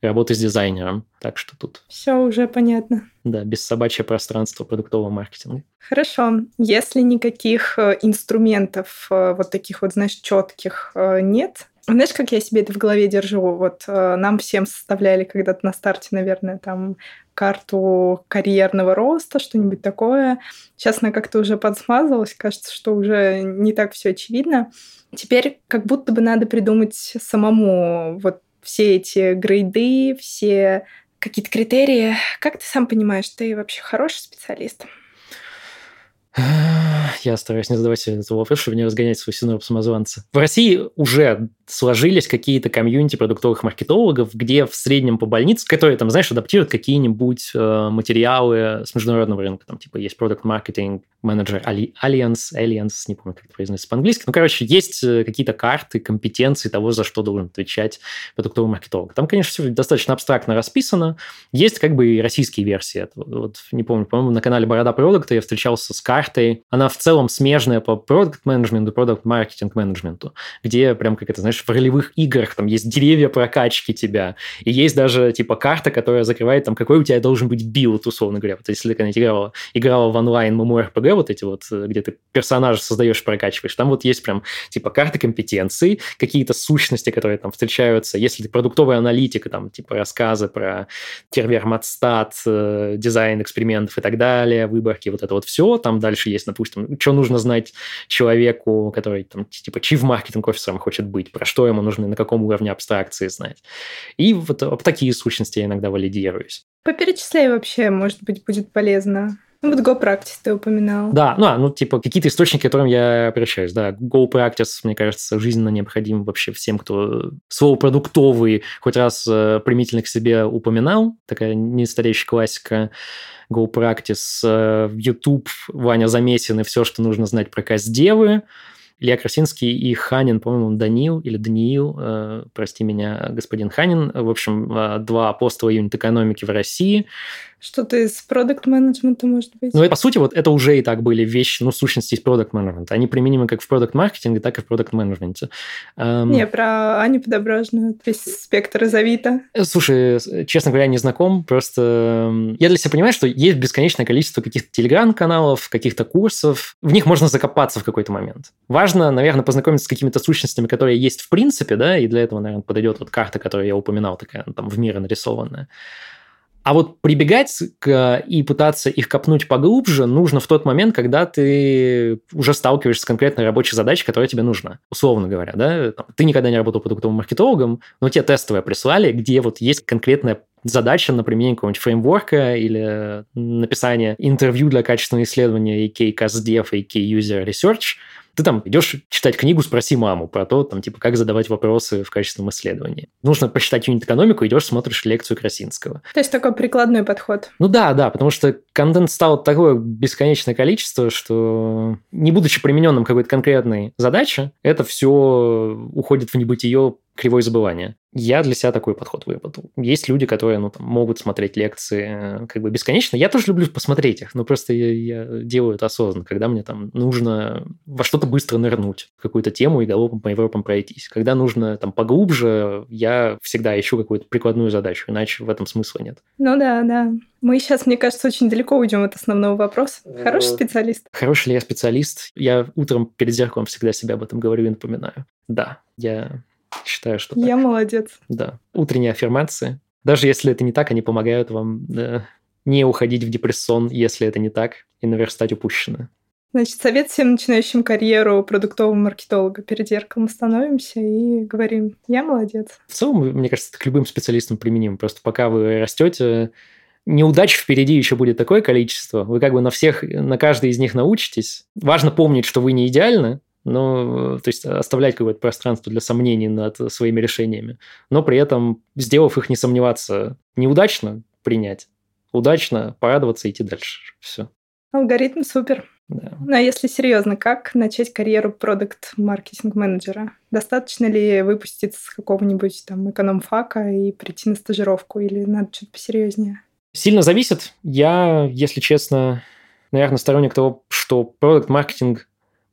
работы с дизайнером. Так что тут... Все уже понятно. Да, без собачье пространство продуктового маркетинга. Хорошо. Если никаких э, инструментов э, вот таких вот, знаешь, четких э, нет, знаешь, как я себе это в голове держу? Вот э, нам всем составляли когда-то на старте, наверное, там карту карьерного роста, что-нибудь такое. Сейчас она как-то уже подсмазалась, кажется, что уже не так все очевидно. Теперь как будто бы надо придумать самому вот все эти грейды, все какие-то критерии. Как ты сам понимаешь, ты вообще хороший специалист? <sighs> <laughs> Я стараюсь не задавать этого вопроса, чтобы не разгонять свой синдром самозванца. В России уже сложились какие-то комьюнити продуктовых маркетологов, где в среднем по больнице, которые там, знаешь, адаптируют какие-нибудь э, материалы с международного рынка. Там, типа, есть продукт маркетинг менеджер Alliance, Alliance, не помню, как это произносится по-английски. Ну, короче, есть э, какие-то карты, компетенции того, за что должен отвечать продуктовый маркетолог. Там, конечно, все достаточно абстрактно расписано. Есть как бы и российские версии. Вот, не помню, по-моему, на канале Борода Продукта я встречался с картой. Она в целом смежная по product management у product marketing management у, где прям, как это, знаешь, в ролевых играх там есть деревья прокачки тебя, и есть даже, типа, карта, которая закрывает там, какой у тебя должен быть build, условно говоря. Вот если ты когда-нибудь играла, играла в онлайн MMORPG, вот эти вот, э, где ты персонажа создаешь, прокачиваешь, там вот есть прям, типа, карты компетенций, какие-то сущности, которые там встречаются. Если ты продуктовая аналитика, там, типа, рассказы про терверматстат, э, дизайн экспериментов и так далее, выборки, вот это вот все, там дальше есть, допустим, что нужно знать человеку, который, там, типа, чиф маркетинг офисером хочет быть, про что ему нужно, на каком уровне абстракции знать. И вот об такие сущности я иногда валидируюсь. Поперечисляй вообще, может быть, будет полезно. Ну, вот GoPractice ты упоминал. Да, ну, а, ну, типа, какие-то источники, к которым я обращаюсь, да. GoPractice, мне кажется, жизненно необходим вообще всем, кто слово «продуктовый» хоть раз э, примительно к себе упоминал. Такая не стареющая классика. GoPractice, э, YouTube, Ваня Замесин и все, что нужно знать про каздевы. Илья Красинский и Ханин, по-моему, Данил или Даниил, э, прости меня, господин Ханин, в общем, э, два апостола юнит-экономики в России – что-то из продукт менеджмента может быть. Ну, и по сути, вот это уже и так были вещи, ну, сущности из продукт менеджмента. Они применимы как в продукт маркетинге, так и в продукт менеджменте. Эм... Не, про Аню Подображную, весь спектр из Авито. Э, слушай, честно говоря, не знаком, просто я для себя понимаю, что есть бесконечное количество каких-то телеграм-каналов, каких-то курсов, в них можно закопаться в какой-то момент. Важно, наверное, познакомиться с какими-то сущностями, которые есть в принципе, да, и для этого, наверное, подойдет вот карта, которую я упоминал, такая там в мире нарисованная. А вот прибегать к, и пытаться их копнуть поглубже нужно в тот момент, когда ты уже сталкиваешься с конкретной рабочей задачей, которая тебе нужна. Условно говоря, да, ты никогда не работал продуктовым маркетологом, но тебе тестовое прислали, где вот есть конкретная задача на применение какого-нибудь фреймворка или написание интервью для качественного исследования, AK CastDev, AK User Research – Ты там идешь читать книгу «Спроси маму» про то, там, типа, как задавать вопросы в качественном исследовании. Нужно посчитать юнит-экономику, идешь, смотришь лекцию Красинского. То есть такой прикладной подход. Ну да, да, потому что контент стал такое бесконечное количество, что не будучи примененным какой-то конкретной задаче, это все уходит в небытие кривое забывание. Я для себя такой подход выработал. Есть люди, которые ну, там, могут смотреть лекции э, как бы бесконечно. Я тоже люблю посмотреть их, но просто я, я делаю это осознанно, когда мне там нужно во что-то быстро нырнуть, в какую-то тему и галопом по Европам пройтись. Когда нужно там поглубже, я всегда ищу какую-то прикладную задачу, иначе в этом смысла нет. Ну да, да. Мы сейчас, мне кажется, очень далеко уйдем от основного вопроса. Хороший специалист? Хороший ли я специалист? Я утром перед зеркалом всегда себя об этом говорю и напоминаю. Да, я Считаю, что Я так. молодец. Да. Утренние аффирмации. Даже если это не так, они помогают вам да, не уходить в депрессон, если это не так, и наверстать упущенное. Значит, совет всем начинающим карьеру продуктового маркетолога. Перед зеркалом становимся и говорим, я молодец. В целом, мне кажется, это к любым специалистам применим. Просто пока вы растете, неудач впереди еще будет такое количество. Вы как бы на всех, на каждой из них научитесь. Важно помнить, что вы не идеальны, но, то есть оставлять какое-то пространство для сомнений над своими решениями, но при этом, сделав их, не сомневаться, неудачно принять, удачно порадоваться и идти дальше. Все. Алгоритм супер. Да. Ну, а если серьезно, как начать карьеру продукт маркетинг менеджера? Достаточно ли выпустить с какого-нибудь там экономфака и прийти на стажировку, или надо что-то посерьезнее? Сильно зависит. Я, если честно, наверное, сторонник того, что продукт маркетинг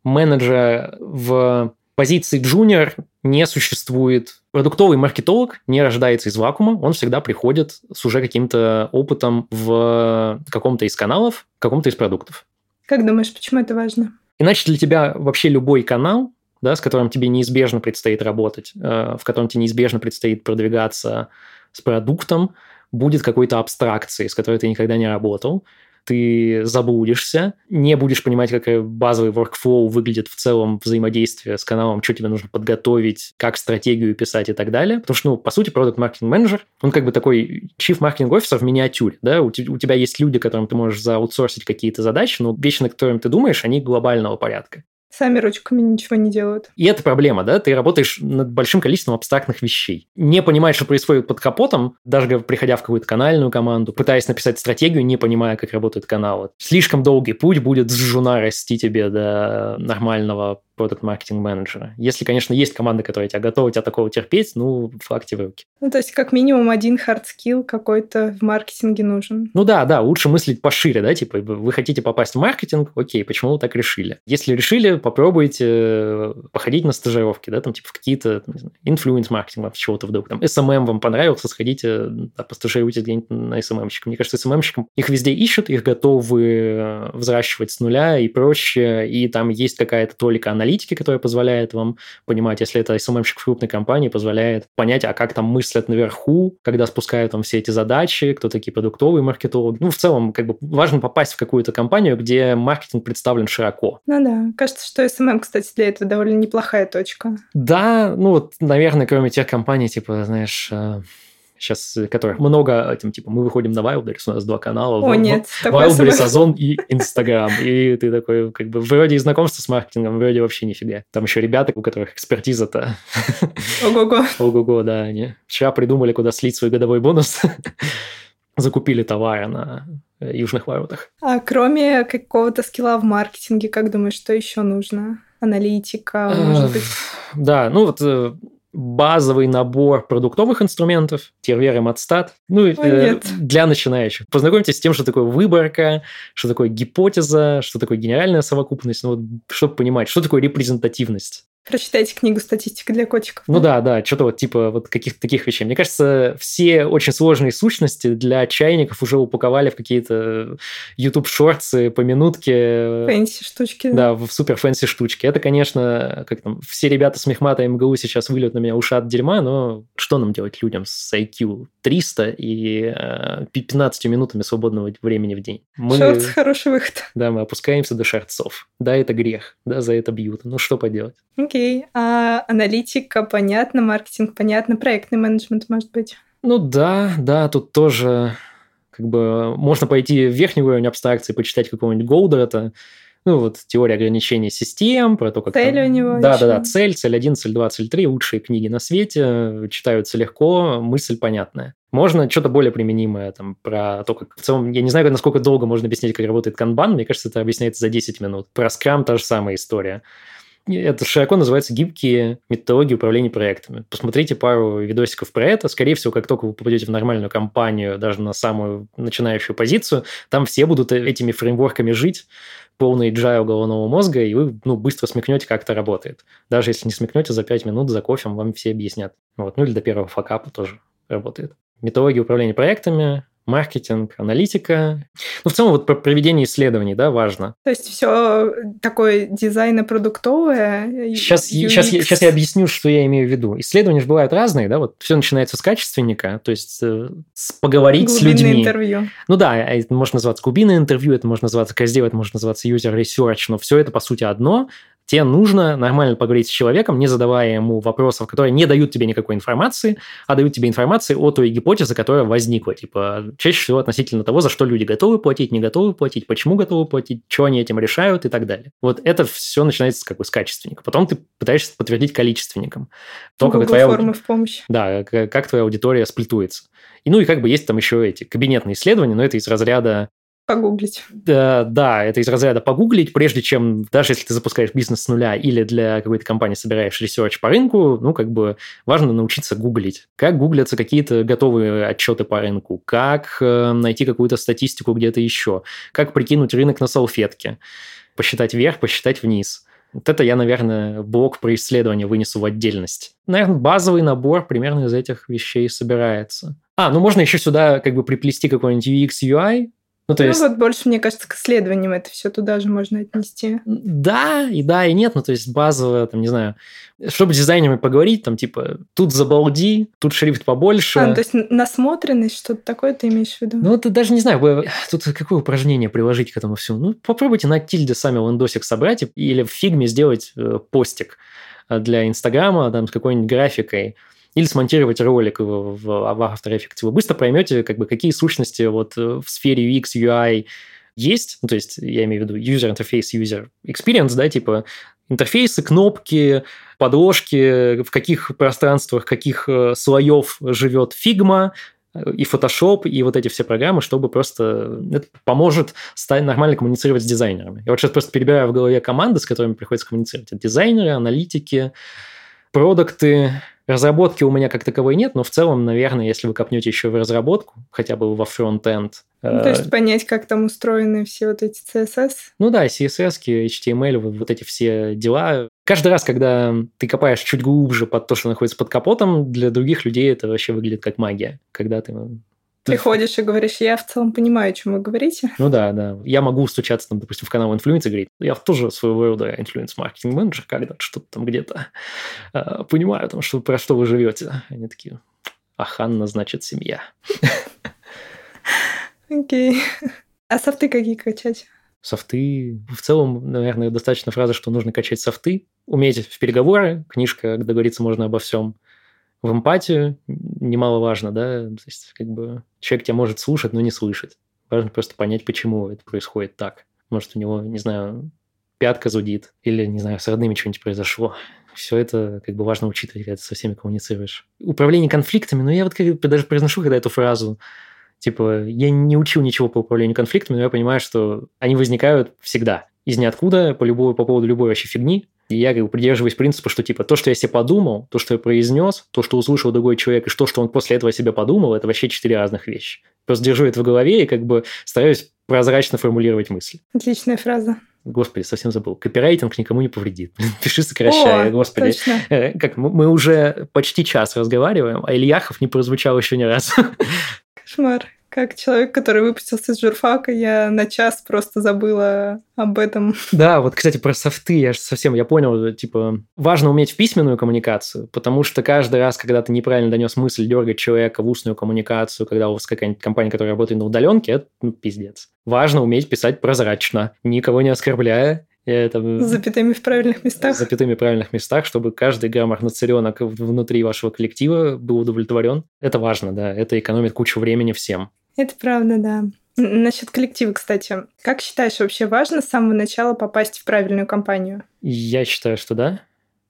менеджера в позиции джуниор не существует. Продуктовый маркетолог не рождается из вакуума, он всегда приходит с уже каким-то опытом в каком-то из каналов, в каком-то из продуктов. Как думаешь, почему это важно? Иначе для тебя вообще любой канал, да, с которым тебе неизбежно предстоит работать, э, в котором тебе неизбежно предстоит продвигаться с продуктом, будет какой-то абстракцией, с которой ты никогда не работал ты заблудишься, не будешь понимать, как базовый workflow выглядит в целом взаимодействие с каналом, что тебе нужно подготовить, как стратегию писать и так далее. Потому что, ну, по сути, продукт маркетинг менеджер он как бы такой chief маркетинг офисер в миниатюре, да, у, у тебя есть люди, которым ты можешь зааутсорсить какие-то задачи, но вещи, на которые ты думаешь, они глобального порядка сами ручками ничего не делают. И это проблема, да? Ты работаешь над большим количеством абстрактных вещей. Не понимаешь, что происходит под капотом, даже приходя в какую-то канальную команду, пытаясь написать стратегию, не понимая, как работают каналы. Слишком долгий путь будет с жуна расти тебе до нормального продукт маркетинг менеджера. Если, конечно, есть команда, которая тебя готова тебя такого терпеть, ну, флаг в руки. Ну, то есть, как минимум, один hard skill какой-то в маркетинге нужен. Ну да, да, лучше мыслить пошире, да, типа, вы хотите попасть в маркетинг, окей, почему вы так решили? Если решили, попробуйте э, походить на стажировки, да, там, типа, в какие-то, influence маркетинг, чего-то вдруг, там, SMM вам понравился, сходите, да, постажируйтесь где-нибудь на SMM-щика. Мне кажется, SMM-щикам их везде ищут, их готовы э, взращивать с нуля и проще, и там есть какая-то толика аналитики, аналитики, которая позволяет вам понимать, если это SMM-щик в крупной компании, позволяет понять, а как там мыслят наверху, когда спускают там все эти задачи, кто такие продуктовые маркетологи. Ну, в целом, как бы важно попасть в какую-то компанию, где маркетинг представлен широко. Ну да, кажется, что SMM, кстати, для этого довольно неплохая точка. Да, ну вот, наверное, кроме тех компаний, типа, знаешь, э, сейчас, э, которых много, этим, типа, мы выходим на Wildberries, у нас два канала. О, в, нет. Wildberries, Озон и Инстаграм. И ты такой, как бы, вроде и знакомство с маркетингом, вроде вообще нифига. Там еще ребята, у которых экспертиза-то... Ого-го. Ого-го, да. Они вчера придумали, куда слить свой годовой бонус. Закупили товары на э, южных воротах. А кроме какого-то скилла в маркетинге, как думаешь, что еще нужно? Аналитика, может быть? Да, ну вот базовый набор продуктовых инструментов, Тервер и Матстат. Ну, э, для начинающих. Познакомьтесь с тем, что такое выборка, что такое гипотеза, что такое генеральная совокупность, ну, вот, чтобы понимать, что такое репрезентативность. Прочитайте книгу «Статистика для котиков». Ну да, да, что-то вот типа вот каких-то таких вещей. Мне кажется, все очень сложные сущности для чайников уже упаковали в какие-то YouTube Shorts ы по минутке. Fancy штучки. Да, в супер fancy штучки. Это, конечно, как там, все ребята с Мехмата МГУ сейчас выльют на меня ушат дерьма, но что нам делать людям с IQ 300 и э, 15 минутами свободного времени в день? Мы, Shorts – хороший выход. Да, мы опускаемся до Shorts ов. Да, это грех, да, за это бьют. Ну, что поделать? Окей. А аналитика, понятно, маркетинг, понятно, проектный менеджмент, может быть? Ну да, да, тут тоже как бы можно пойти в верхний уровень абстракции, почитать какого-нибудь Голдера, Ну, вот теория ограничений систем, про то, как... Цель там... у него Да, да, да, цель, цель 1, цель 2, цель 3, лучшие книги на свете, читаются легко, мысль понятная. Можно что-то более применимое там про то, как в целом, я не знаю, насколько долго можно объяснить, как работает канбан, мне кажется, это объясняется за 10 минут. Про скрам та же самая история. Это широко называется гибкие методологии управления проектами. Посмотрите пару видосиков про это. Скорее всего, как только вы попадете в нормальную компанию, даже на самую начинающую позицию, там все будут этими фреймворками жить, полный джайл головного мозга, и вы ну, быстро смекнете, как это работает. Даже если не смекнете, за 5 минут за кофе вам все объяснят. Вот. Ну или до первого факапа тоже работает методология управления проектами, маркетинг, аналитика. Ну, в целом, вот про проведение исследований, да, важно. То есть все такое дизайно-продуктовое? Сейчас, сейчас, я, сейчас я объясню, что я имею в виду. Исследования же бывают разные, да, вот все начинается с качественника, то есть э, с поговорить глубинное с людьми. интервью. Ну да, это может называться глубинное интервью, это может называться KSD, это может называться user research, но все это, по сути, одно, тебе нужно нормально поговорить с человеком, не задавая ему вопросов, которые не дают тебе никакой информации, а дают тебе информации о той гипотезе, которая возникла. Типа, чаще всего относительно того, за что люди готовы платить, не готовы платить, почему готовы платить, что они этим решают и так далее. Вот это все начинается как бы с качественника. Потом ты пытаешься подтвердить количественником. То, как твоя... формы в помощь. Да, как твоя аудитория сплитуется. И ну и как бы есть там еще эти кабинетные исследования, но это из разряда Погуглить. Да, да, это из разряда погуглить, прежде чем, даже если ты запускаешь бизнес с нуля или для какой-то компании собираешь research по рынку, ну, как бы важно научиться гуглить. Как гуглятся какие-то готовые отчеты по рынку, как э, найти какую-то статистику где-то еще, как прикинуть рынок на салфетке, посчитать вверх, посчитать вниз. Вот это я, наверное, блок про исследование вынесу в отдельность. Наверное, базовый набор примерно из этих вещей собирается. А, ну можно еще сюда как бы приплести какой-нибудь UX, UI, ну, то ну, есть... вот больше, мне кажется, к исследованиям это все туда же можно отнести. Да, и да, и нет. Ну, то есть базово, там, не знаю, чтобы с дизайнерами поговорить, там, типа, тут забалди, тут шрифт побольше. А, ну, то есть насмотренность, что-то такое ты имеешь в виду? Ну, ты даже не знаю, тут какое упражнение приложить к этому всему. Ну, попробуйте на тильде сами лендосик собрать или в фигме сделать э, постик для Инстаграма, там, с какой-нибудь графикой или смонтировать ролик в, в, After Effects. Вы быстро поймете, как бы, какие сущности вот э, в сфере UX, UI есть, ну, то есть я имею в виду user interface, user experience, да, типа интерфейсы, кнопки, подложки, в каких пространствах, каких э, слоев живет Figma, э, и Photoshop, и вот эти все программы, чтобы просто... Это поможет стать нормально коммуницировать с дизайнерами. Я вот сейчас просто перебираю в голове команды, с которыми приходится коммуницировать. Это дизайнеры, аналитики, продукты, Разработки у меня как таковой нет, но в целом, наверное, если вы копнете еще в разработку, хотя бы во фронт-энд. Ну, то есть э, понять, как там устроены все вот эти CSS? Ну да, CSS, HTML, вот эти все дела. Каждый раз, когда ты копаешь чуть глубже под то, что находится под капотом, для других людей это вообще выглядит как магия. Когда ты Приходишь и говоришь, я в целом понимаю, о чем вы говорите. Ну да, да. Я могу стучаться, там, допустим, в канал инфлюенса и говорить, я тоже своего рода influence-маркетинг менеджер, когда что-то там где-то э, понимаю, там, что, про что вы живете. Они такие, а Ханна значит семья. Окей. А софты какие качать? Софты. В целом, наверное, достаточно фразы, что нужно качать софты. Уметь в переговоры. Книжка, договориться можно обо всем в эмпатию немаловажно, да, то есть как бы человек тебя может слушать, но не слышать. Важно просто понять, почему это происходит так. Может, у него, не знаю, пятка зудит, или, не знаю, с родными что-нибудь произошло. Все это как бы важно учитывать, когда ты со всеми коммуницируешь. Управление конфликтами, ну я вот как даже произношу когда эту фразу, типа, я не учил ничего по управлению конфликтами, но я понимаю, что они возникают всегда. Из ниоткуда, по, любой, по поводу любой вообще фигни, и я как бы придерживаюсь принципа, что типа то, что я себе подумал, то, что я произнес, то, что услышал другой человек, и то, что он после этого себе подумал, это вообще четыре разных вещи. Просто держу это в голове и как бы стараюсь прозрачно формулировать мысли. Отличная фраза. Господи, совсем забыл. Копирайтинг никому не повредит. <laughs> Пиши, сокращай. О, Господи. Точно. Э, как мы уже почти час разговариваем, а Ильяхов не прозвучал еще ни разу. <laughs> Кошмар. Как человек, который выпустился из журфака, я на час просто забыла об этом. Да, вот, кстати, про софты я же совсем, я понял, типа, важно уметь в письменную коммуникацию, потому что каждый раз, когда ты неправильно донес мысль, дергать человека в устную коммуникацию, когда у вас какая-нибудь компания, которая работает на удаленке, это ну, пиздец. Важно уметь писать прозрачно, никого не оскорбляя, это... С запятыми в правильных местах. С запятыми в правильных местах, чтобы каждый граммарный царенок внутри вашего коллектива был удовлетворен. Это важно, да. Это экономит кучу времени всем. Это правда, да. Насчет коллектива, кстати. Как считаешь, вообще важно с самого начала попасть в правильную компанию? Я считаю, что да.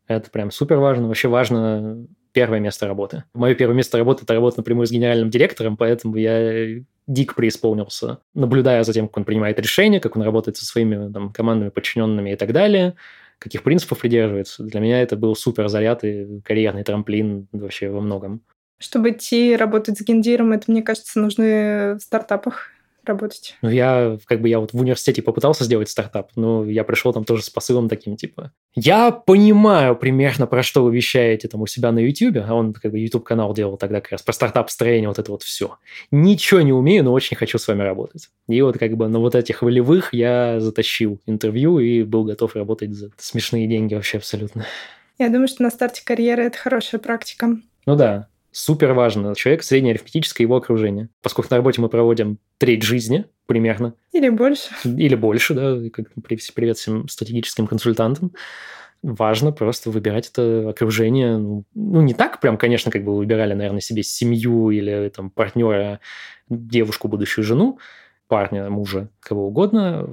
Это прям супер важно. Вообще важно первое место работы. Мое первое место работы – это работа напрямую с генеральным директором, поэтому я дико преисполнился, наблюдая за тем, как он принимает решения, как он работает со своими там, командами, подчиненными и так далее, каких принципов придерживается. Для меня это был супер заряд и карьерный трамплин вообще во многом. Чтобы идти работать с гендиром, это, мне кажется, нужны в стартапах работать? Ну, я, как бы, я вот в университете попытался сделать стартап, но я пришел там тоже с посылом таким, типа, я понимаю примерно, про что вы вещаете там у себя на YouTube, а он, как бы, YouTube-канал делал тогда как раз про стартап-строение, вот это вот все. Ничего не умею, но очень хочу с вами работать. И вот, как бы, на вот этих волевых я затащил интервью и был готов работать за смешные деньги вообще абсолютно. Я думаю, что на старте карьеры это хорошая практика. Ну да, супер важно. Человек среднеарифметическое его окружение. Поскольку на работе мы проводим треть жизни примерно. Или больше. Или больше, да, как привет всем стратегическим консультантам. Важно просто выбирать это окружение. Ну, ну, не так прям, конечно, как бы вы выбирали, наверное, себе семью или там партнера, девушку, будущую жену, парня, мужа, кого угодно,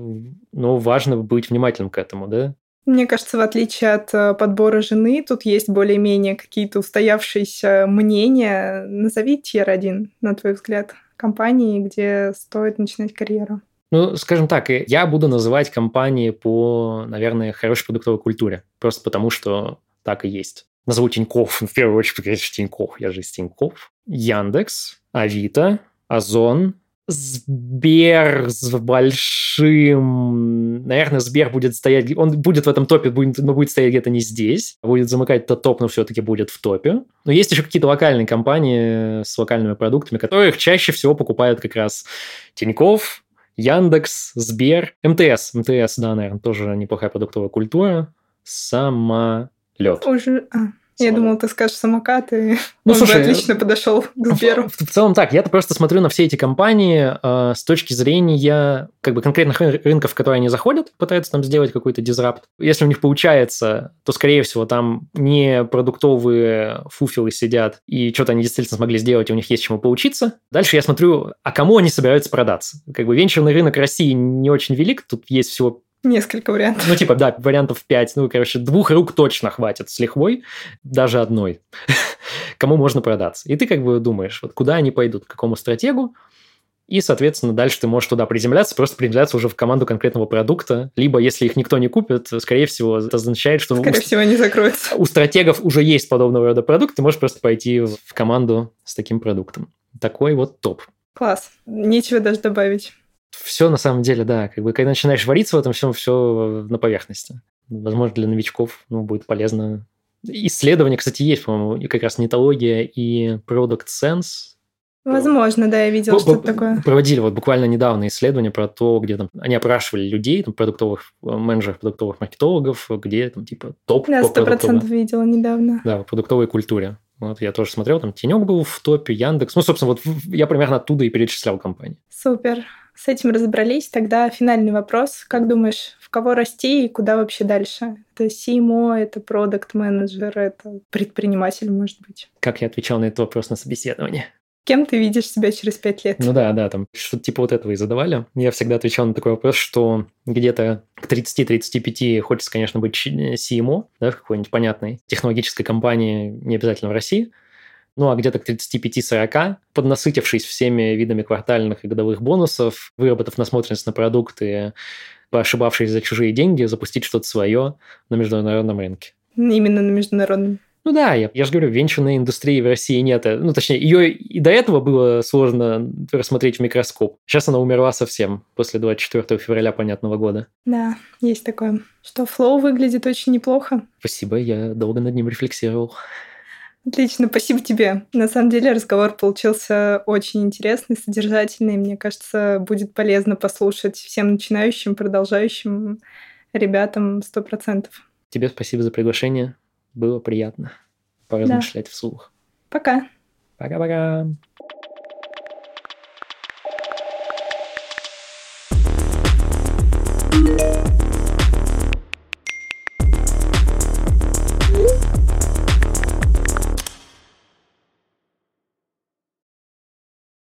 но важно быть внимательным к этому, да, мне кажется, в отличие от э, подбора жены, тут есть более-менее какие-то устоявшиеся мнения. Назови тир-1, на твой взгляд, компании, где стоит начинать карьеру. Ну, скажем так, я буду называть компании по, наверное, хорошей продуктовой культуре. Просто потому, что так и есть. Назову Тиньков, <laughs> в первую очередь, конечно, Тиньков, я же из Тиньков. Яндекс, Авито, Озон, Сбер с большим... Наверное, Сбер будет стоять... Он будет в этом топе, будет, но будет стоять где-то не здесь. Будет замыкать тот топ, но все-таки будет в топе. Но есть еще какие-то локальные компании с локальными продуктами, которых чаще всего покупают как раз Тиньков, Яндекс, Сбер, МТС. МТС, да, наверное, тоже неплохая продуктовая культура. Самолет. Уже... А. Я думал, ты скажешь самокат, и ну, он слушай, бы отлично подошел к Сберу. В, в, в целом так, я просто смотрю на все эти компании э, с точки зрения как бы конкретных рынков, в которые они заходят, пытаются там сделать какой-то дизрапт. Если у них получается, то, скорее всего, там не продуктовые фуфелы сидят, и что-то они действительно смогли сделать, и у них есть чему поучиться. Дальше я смотрю, а кому они собираются продаться. Как бы венчурный рынок России не очень велик, тут есть всего Несколько вариантов. Ну, типа, да, вариантов 5. Ну, короче, двух рук точно хватит с лихвой, даже одной. <laughs> Кому можно продаться. И ты как бы думаешь, вот куда они пойдут, к какому стратегу, и, соответственно, дальше ты можешь туда приземляться, просто приземляться уже в команду конкретного продукта. Либо, если их никто не купит, скорее всего, это означает, что... Скорее у, всего, они закроются. У стратегов уже есть подобного рода продукт, ты можешь просто пойти в команду с таким продуктом. Такой вот топ. Класс. Нечего даже добавить все на самом деле, да, как бы когда начинаешь вариться в этом всем, все на поверхности. Возможно, для новичков ну, будет полезно. Исследования, кстати, есть, по-моему, и как раз нетология и Product Sense. Возможно, да, я видел что-то такое. Проводили вот буквально недавно исследование про то, где там они опрашивали людей, там, продуктовых э, менеджеров, продуктовых маркетологов, где там типа топ Да, сто процентов видела недавно. Да, в продуктовой культуре. Вот я тоже смотрел, там Тенек был в топе, Яндекс. Ну, собственно, вот я примерно оттуда и перечислял компании. Супер. С этим разобрались. Тогда финальный вопрос. Как думаешь, в кого расти и куда вообще дальше? Это CMO, это продукт менеджер это предприниматель, может быть? Как я отвечал на этот вопрос на собеседовании? Кем ты видишь себя через пять лет? Ну да, да, там что-то типа вот этого и задавали. Я всегда отвечал на такой вопрос, что где-то к 30-35 хочется, конечно, быть CMO, да, в какой-нибудь понятной технологической компании, не обязательно в России, ну а где-то к 35-40, поднасытившись всеми видами квартальных и годовых бонусов, выработав насмотренность на продукты, поошибавшись за чужие деньги, запустить что-то свое на международном рынке. Именно на международном. Ну да, я, я же говорю, венчурной индустрии в России нет. Ну, точнее, ее и до этого было сложно рассмотреть в микроскоп. Сейчас она умерла совсем после 24 февраля понятного года. Да, есть такое. Что флоу выглядит очень неплохо. Спасибо, я долго над ним рефлексировал. Отлично, спасибо тебе. На самом деле разговор получился очень интересный, содержательный. Мне кажется, будет полезно послушать всем начинающим, продолжающим ребятам сто процентов. Тебе спасибо за приглашение. Было приятно поразмышлять да. вслух. Пока. Пока-пока.